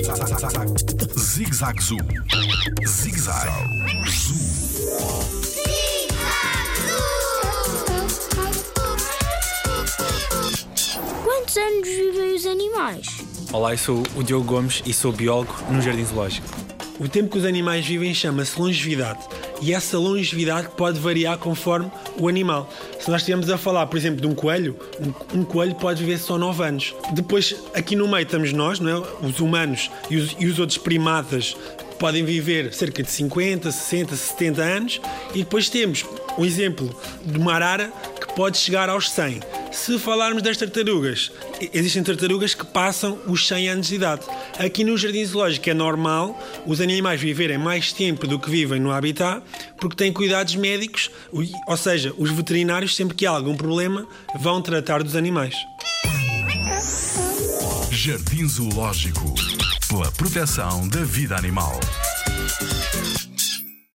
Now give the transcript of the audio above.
Zig-Zag Zoo. Zig-Zag Zoo. Quantos anos vivem os animais? Olá, eu sou o Diogo Gomes e sou biólogo no Jardim Zoológico. O tempo que os animais vivem chama-se longevidade e essa longevidade pode variar conforme o animal. Se nós estivermos a falar, por exemplo, de um coelho, um, um, coelho pode viver só 9 anos. Depois, aqui no meio estamos nós, não é? os humanos e os, e os outros primatas podem viver cerca de 50, 60, 70 anos e depois temos um exemplo de uma arara que pode chegar aos 100. Se falarmos das tartarugas, existem tartarugas que passam os 100 anos de idade. Aqui no Jardim Zoológico é normal os animais viverem mais tempo do que vivem no habitat porque têm cuidados médicos, ou seja, os veterinários, sempre que há algum problema, vão tratar dos animais. Jardim Zoológico pela proteção da vida animal.